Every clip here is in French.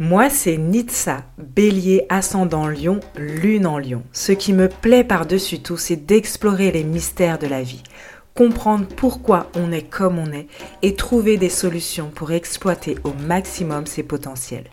Moi, c'est Nitsa, bélier ascendant lion, lune en lion. Ce qui me plaît par-dessus tout, c'est d'explorer les mystères de la vie, comprendre pourquoi on est comme on est et trouver des solutions pour exploiter au maximum ses potentiels.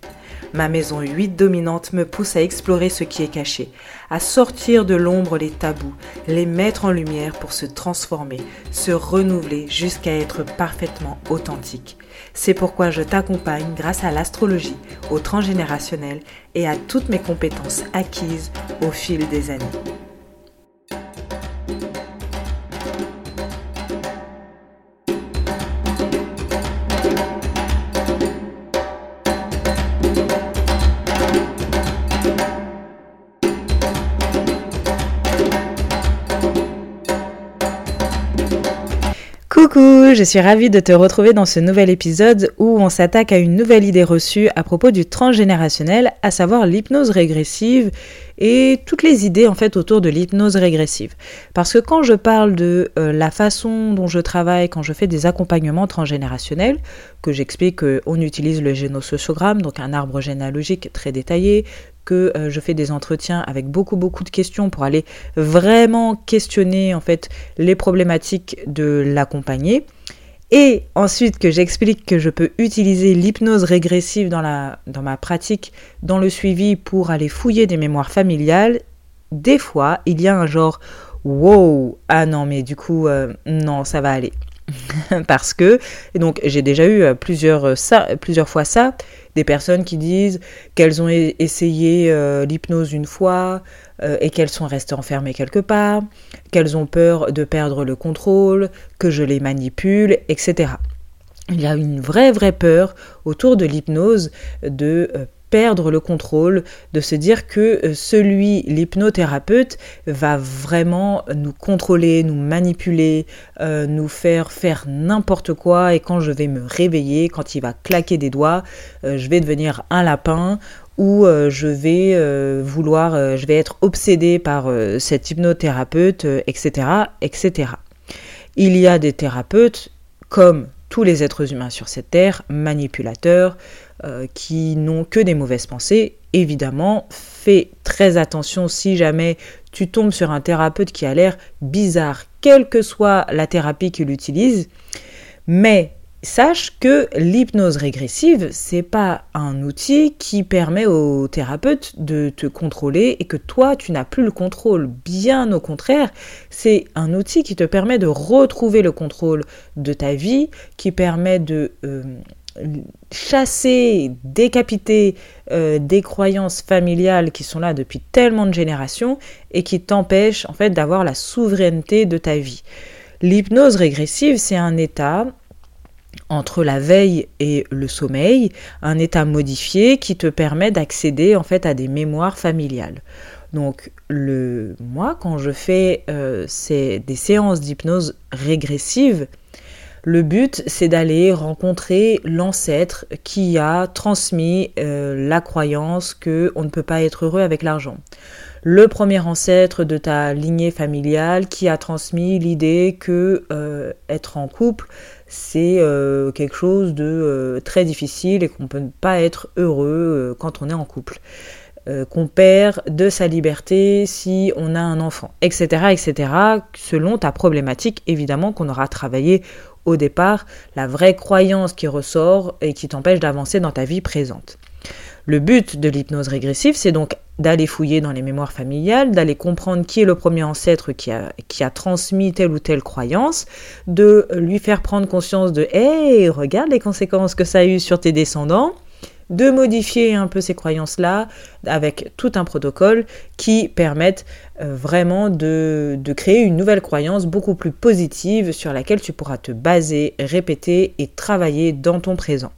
Ma maison 8 dominante me pousse à explorer ce qui est caché, à sortir de l'ombre les tabous, les mettre en lumière pour se transformer, se renouveler jusqu'à être parfaitement authentique. C'est pourquoi je t'accompagne grâce à l'astrologie, au transgénérationnel et à toutes mes compétences acquises au fil des années. Coucou, je suis ravie de te retrouver dans ce nouvel épisode où on s'attaque à une nouvelle idée reçue à propos du transgénérationnel, à savoir l'hypnose régressive et toutes les idées en fait autour de l'hypnose régressive. Parce que quand je parle de euh, la façon dont je travaille quand je fais des accompagnements transgénérationnels, que j'explique qu'on utilise le génosociogramme, donc un arbre généalogique très détaillé, que euh, je fais des entretiens avec beaucoup beaucoup de questions pour aller vraiment questionner en fait les problématiques de l'accompagné. Et ensuite que j'explique que je peux utiliser l'hypnose régressive dans, ma pratique, dans le suivi pour aller fouiller des mémoires familiales, des fois il y a un genre wow, ah non mais du coup euh, non ça va aller. Parce que, donc j'ai déjà eu euh, plusieurs, ça, plusieurs fois ça, des personnes qui disent qu'elles ont essayé euh, l'hypnose une fois euh, et qu'elles sont restées enfermées quelque part, qu'elles ont peur de perdre le contrôle, que je les manipule, etc. Il y a une vraie, vraie peur autour de l'hypnose de euh, perdre le contrôle, de se dire que euh, celui, l'hypnothérapeute, va vraiment nous contrôler, nous manipuler, euh, nous faire faire n'importe quoi et quand je vais me réveiller, quand il va claquer des doigts, euh, je vais devenir un lapin ou je vais vouloir, je vais être obsédé par cet hypnothérapeute, etc., etc. Il y a des thérapeutes comme tous les êtres humains sur cette terre, manipulateurs, euh, qui n'ont que des mauvaises pensées, évidemment, fais très attention si jamais tu tombes sur un thérapeute qui a l'air bizarre, quelle que soit la thérapie qu'il utilise. Mais sache que l'hypnose régressive, c'est pas un outil qui permet au thérapeute de te contrôler et que toi tu n'as plus le contrôle. Bien au contraire, c'est un outil qui te permet de retrouver le contrôle de ta vie, qui permet de euh, chasser, décapiter euh, des croyances familiales qui sont là depuis tellement de générations et qui t'empêchent en fait d'avoir la souveraineté de ta vie. L'hypnose régressive, c'est un état entre la veille et le sommeil, un état modifié qui te permet d'accéder en fait à des mémoires familiales. Donc le moi quand je fais euh, des séances d'hypnose régressive, le but, c'est d'aller rencontrer l'ancêtre qui a transmis euh, la croyance que on ne peut pas être heureux avec l'argent. Le premier ancêtre de ta lignée familiale qui a transmis l'idée que euh, être en couple, c'est euh, quelque chose de très difficile et qu'on ne peut pas être heureux quand on est en couple. Qu'on perd de sa liberté si on a un enfant, etc., etc., selon ta problématique, évidemment, qu'on aura travaillé au départ la vraie croyance qui ressort et qui t'empêche d'avancer dans ta vie présente. Le but de l'hypnose régressive, c'est donc d'aller fouiller dans les mémoires familiales, d'aller comprendre qui est le premier ancêtre qui a, qui a transmis telle ou telle croyance, de lui faire prendre conscience de Hey, regarde les conséquences que ça a eu sur tes descendants, de modifier un peu ces croyances-là avec tout un protocole qui permette euh, vraiment de, créer une nouvelle croyance beaucoup plus positive sur laquelle tu pourras te baser, répéter et travailler dans ton présent.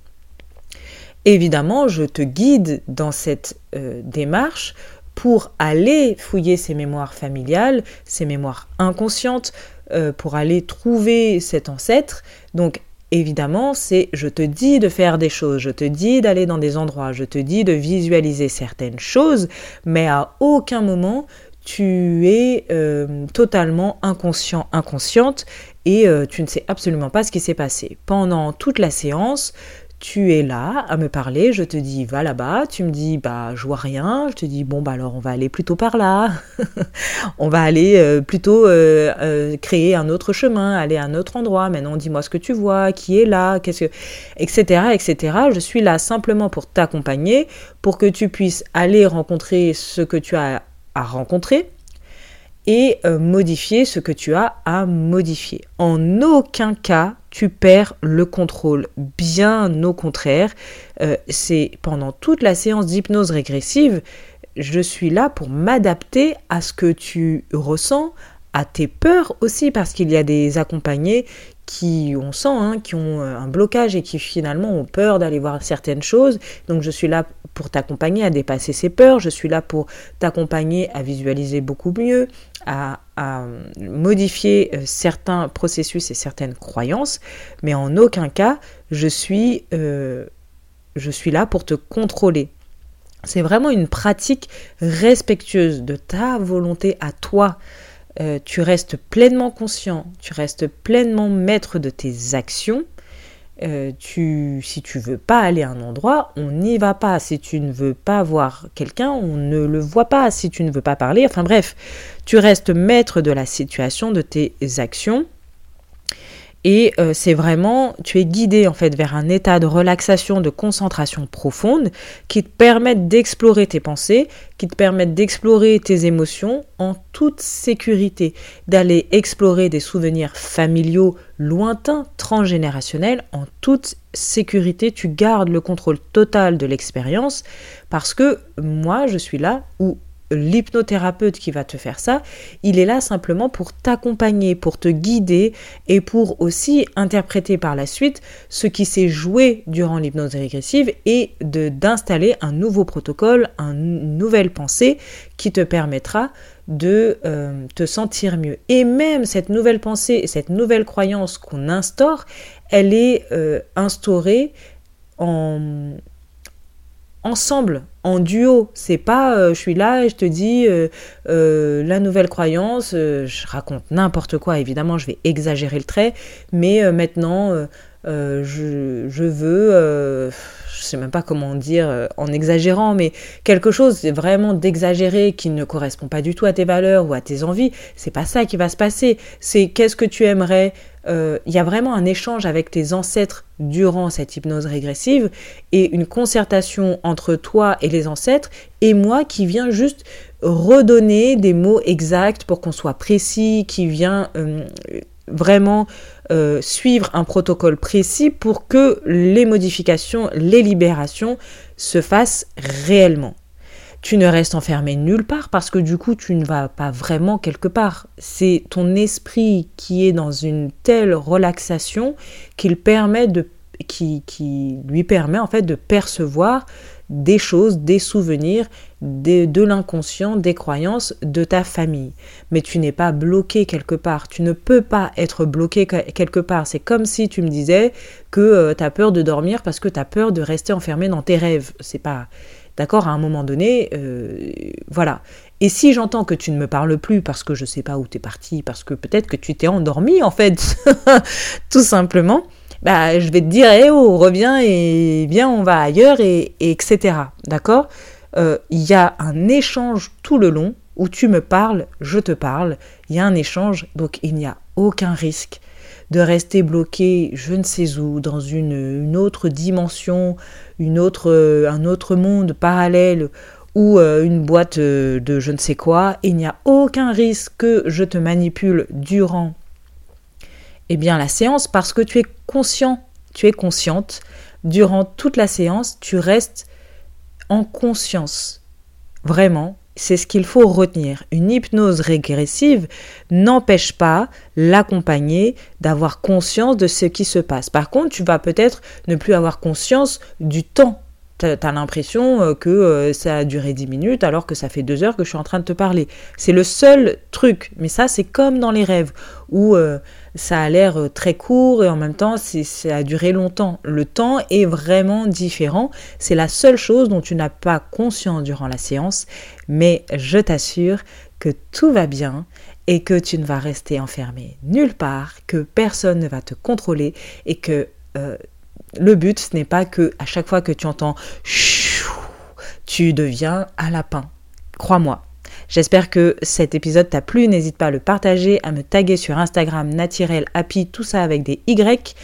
Évidemment, je te guide dans cette euh, démarche pour aller fouiller ces mémoires familiales, ces mémoires inconscientes, euh, pour aller trouver cet ancêtre. Donc Évidemment, c'est je te dis de faire des choses, je te dis d'aller dans des endroits, je te dis de visualiser certaines choses, mais à aucun moment tu es euh, totalement inconscient, inconsciente et euh, tu ne sais absolument pas ce qui s'est passé. Pendant toute la séance, tu es là à me parler, je te dis va là-bas, tu me dis bah je vois rien, je te dis bon bah alors on va aller plutôt par là, on va aller euh, plutôt euh, euh, créer un autre chemin, aller à un autre endroit, maintenant dis-moi ce que tu vois, qui est là, qu'est-ce que, etc., etc. Je suis là simplement pour t'accompagner, pour que tu puisses aller rencontrer ce que tu as à rencontrer, et modifier ce que tu as à modifier. En aucun cas, tu perds le contrôle. Bien au contraire, euh, c'est pendant toute la séance d'hypnose régressive, je suis là pour m'adapter à ce que tu ressens, à tes peurs aussi, parce qu'il y a des accompagnés qui, on sent, hein, qui ont euh, un blocage et qui finalement ont peur d'aller voir certaines choses. Donc je suis là pour t'accompagner à dépasser ces peurs, je suis là pour t'accompagner à visualiser beaucoup mieux, à, modifier euh, certains processus et certaines croyances, mais en aucun cas je suis, euh, je suis là pour te contrôler. C'est vraiment une pratique respectueuse de ta volonté à toi. Euh, tu restes pleinement conscient, tu restes pleinement maître de tes actions. Tu, si tu veux pas aller à un endroit, on n'y va pas. Si tu ne veux pas voir quelqu'un, on ne le voit pas. Si tu ne veux pas parler, enfin bref, tu restes maître de la situation, de tes actions. Et euh, c'est vraiment, tu es guidé en fait vers un état de relaxation, de concentration profonde qui te permettent d'explorer tes pensées, qui te permettent d'explorer tes émotions en toute sécurité, d'aller explorer des souvenirs familiaux lointains, transgénérationnels en toute sécurité. Tu gardes le contrôle total de l'expérience parce que moi je suis là où l'hypnothérapeute qui va te faire ça, il est là simplement pour t'accompagner, pour te guider et pour aussi interpréter par la suite ce qui s'est joué durant l'hypnose régressive et de d'installer un nouveau protocole, une nouvelle pensée qui te permettra de euh, te sentir mieux. Et même cette nouvelle pensée et cette nouvelle croyance qu'on instaure, elle est euh, instaurée en ensemble, en duo. C'est pas euh, je suis là et je te dis euh, euh, la nouvelle croyance, je raconte n'importe quoi, évidemment, je vais exagérer le trait, mais maintenant je, je, veux, je sais même pas comment dire en exagérant, mais quelque chose vraiment d'exagéré qui ne correspond pas du tout à tes valeurs ou à tes envies, c'est pas ça qui va se passer. C'est qu'est-ce que tu aimerais euh, il y a vraiment un échange avec tes ancêtres durant cette hypnose régressive et une concertation entre toi et les ancêtres et moi qui vient juste redonner des mots exacts pour qu'on soit précis, qui vient euh, vraiment euh, suivre un protocole précis pour que les modifications, les libérations se fassent réellement tu ne restes enfermé nulle part parce que du coup tu ne vas pas vraiment quelque part. C'est ton esprit qui est dans une telle relaxation qu'il permet de qui, qui, lui permet en fait de percevoir des choses, des souvenirs, de l'inconscient, des croyances de ta famille. Mais tu n'es pas bloqué quelque part. Tu ne peux pas être bloqué quelque part. C'est comme si tu me disais que euh, tu as peur de dormir parce que tu as peur de rester enfermé dans tes rêves. C'est pas D'accord? À un moment donné, euh, voilà. Et si j'entends que tu ne me parles plus parce que je ne sais pas où tu es parti, parce que peut-être que tu t'es endormi en fait, tout simplement, bah, je vais te dire, eh oh, reviens et viens, on va ailleurs, et, etc. D'accord? Euh, Il y a un échange tout le long où tu me parles, je te parle, il y a un échange, donc il n'y a aucun risque de rester bloqué je ne sais où, dans une, autre dimension, une autre, euh, un autre monde parallèle ou euh, une boîte euh, de je ne sais quoi, il n'y a aucun risque que je te manipule durant eh bien, la séance parce que tu es conscient, tu es consciente. Durant toute la séance, tu restes en conscience. Vraiment, c'est ce qu'il faut retenir. Une hypnose régressive n'empêche pas l'accompagner d'avoir conscience de ce qui se passe. Par contre, tu vas peut-être ne plus avoir conscience du temps. Tu as, l'impression euh, que euh, ça a duré 10 minutes alors que ça fait 2 heures que je suis en train de te parler. C'est le seul truc. Mais ça, c'est comme dans les rêves où euh, ça a l'air très court et en même temps ça a duré longtemps. Le temps est vraiment différent. C'est la seule chose dont tu n'as pas conscience durant la séance, mais je t'assure que tout va bien et que tu ne vas rester enfermé nulle part, que personne ne va te contrôler et que Le but, ce n'est pas que à chaque fois que tu entends tu deviens un lapin. Crois-moi. J'espère que cet épisode t'a plu. N'hésite pas à le partager, à me taguer sur Instagram naturel happy, tout ça avec des Y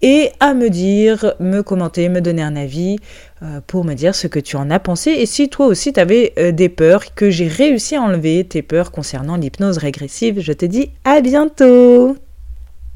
et à me dire, me commenter, me donner un avis euh, pour me dire ce que tu en as pensé et si toi aussi tu avais euh, des peurs que j'ai réussi à enlever, tes peurs concernant l'hypnose régressive. Je te dis à bientôt